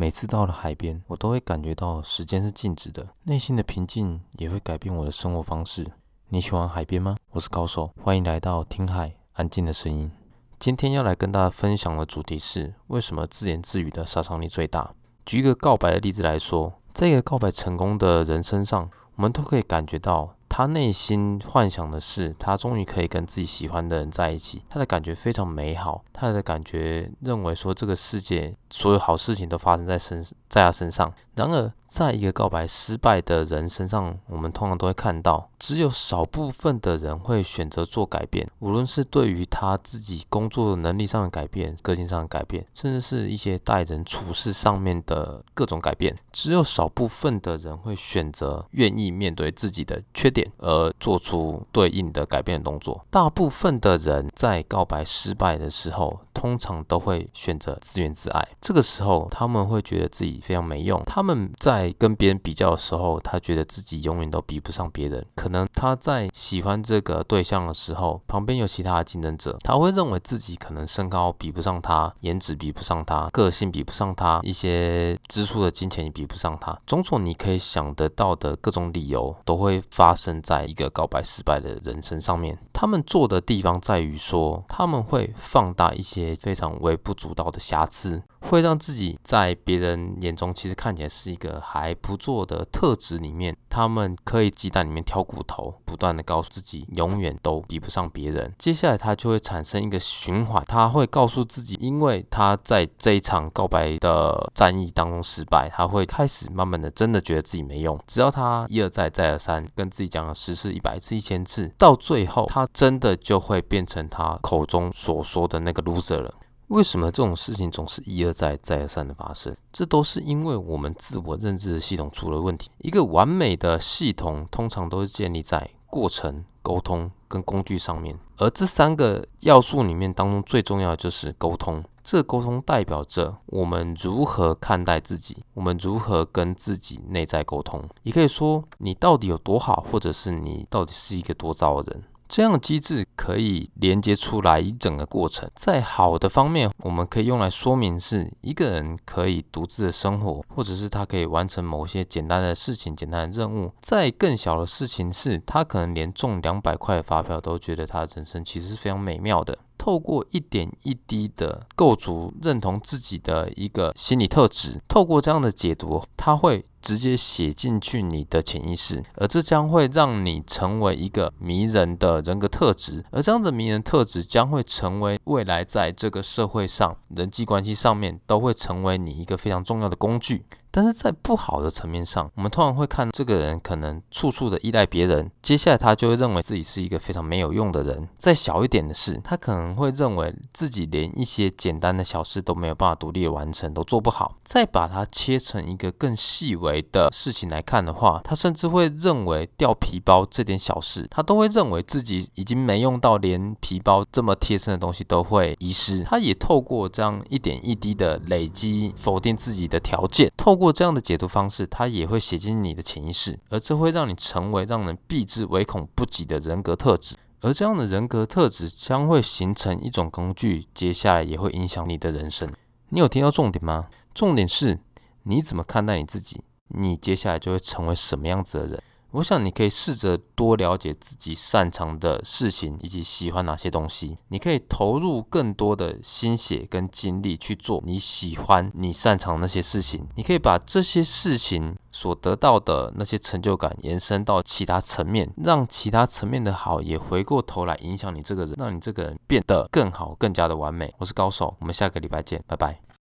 每次到了海边，我都会感觉到时间是静止的，内心的平静也会改变我的生活方式。你喜欢海边吗？我是高手，欢迎来到听海安静的声音。今天要来跟大家分享的主题是：为什么自言自语的杀伤力最大？举一个告白的例子来说，在一个告白成功的人身上，我们都可以感觉到。他内心幻想的是，他终于可以跟自己喜欢的人在一起，他的感觉非常美好，他的感觉认为说这个世界所有好事情都发生在身在他身上。然而，在一个告白失败的人身上，我们通常都会看到，只有少部分的人会选择做改变，无论是对于他自己工作能力上的改变、个性上的改变，甚至是一些待人处事上面的各种改变，只有少部分的人会选择愿意面对自己的缺点。而做出对应的改变的动作。大部分的人在告白失败的时候，通常都会选择自怨自艾。这个时候，他们会觉得自己非常没用。他们在跟别人比较的时候，他觉得自己永远都比不上别人。可能他在喜欢这个对象的时候，旁边有其他的竞争者，他会认为自己可能身高比不上他，颜值比不上他，个性比不上他，一些支出的金钱也比不上他。种种你可以想得到的各种理由，都会发生。在一个告白失败的人生上面，他们做的地方在于说，他们会放大一些非常微不足道的瑕疵。会让自己在别人眼中其实看起来是一个还不错的特质里面，他们可以鸡蛋里面挑骨头，不断的告诉自己永远都比不上别人。接下来他就会产生一个循环，他会告诉自己，因为他在这一场告白的战役当中失败，他会开始慢慢的真的觉得自己没用。只要他一而再再而三跟自己讲了十次、一百次、一千次，到最后他真的就会变成他口中所说的那个 loser 了。为什么这种事情总是一而再、再而三的发生？这都是因为我们自我认知的系统出了问题。一个完美的系统通常都是建立在过程、沟通跟工具上面，而这三个要素里面当中最重要的就是沟通。这个沟通代表着我们如何看待自己，我们如何跟自己内在沟通。也可以说，你到底有多好，或者是你到底是一个多糟的人。这样的机制可以连接出来一整个过程，在好的方面，我们可以用来说明是一个人可以独自的生活，或者是他可以完成某些简单的事情、简单的任务。在更小的事情是，他可能连中两百块的发票都觉得他的人生其实是非常美妙的。透过一点一滴的构筑认同自己的一个心理特质，透过这样的解读，他会。直接写进去你的潜意识，而这将会让你成为一个迷人的人格特质，而这样的迷人特质将会成为未来在这个社会上人际关系上面都会成为你一个非常重要的工具。但是在不好的层面上，我们通常会看这个人可能处处的依赖别人，接下来他就会认为自己是一个非常没有用的人。再小一点的是，他可能会认为自己连一些简单的小事都没有办法独立的完成，都做不好。再把它切成一个更细微的事情来看的话，他甚至会认为掉皮包这点小事，他都会认为自己已经没用到，连皮包这么贴身的东西都会遗失。他也透过这样一点一滴的累积，否定自己的条件，透过。这样的解读方式，它也会写进你的潜意识，而这会让你成为让人避之唯恐不及的人格特质。而这样的人格特质将会形成一种工具，接下来也会影响你的人生。你有听到重点吗？重点是你怎么看待你自己，你接下来就会成为什么样子的人。我想你可以试着多了解自己擅长的事情以及喜欢哪些东西，你可以投入更多的心血跟精力去做你喜欢、你擅长那些事情。你可以把这些事情所得到的那些成就感延伸到其他层面，让其他层面的好也回过头来影响你这个人，让你这个人变得更好、更加的完美。我是高手，我们下个礼拜见，拜拜。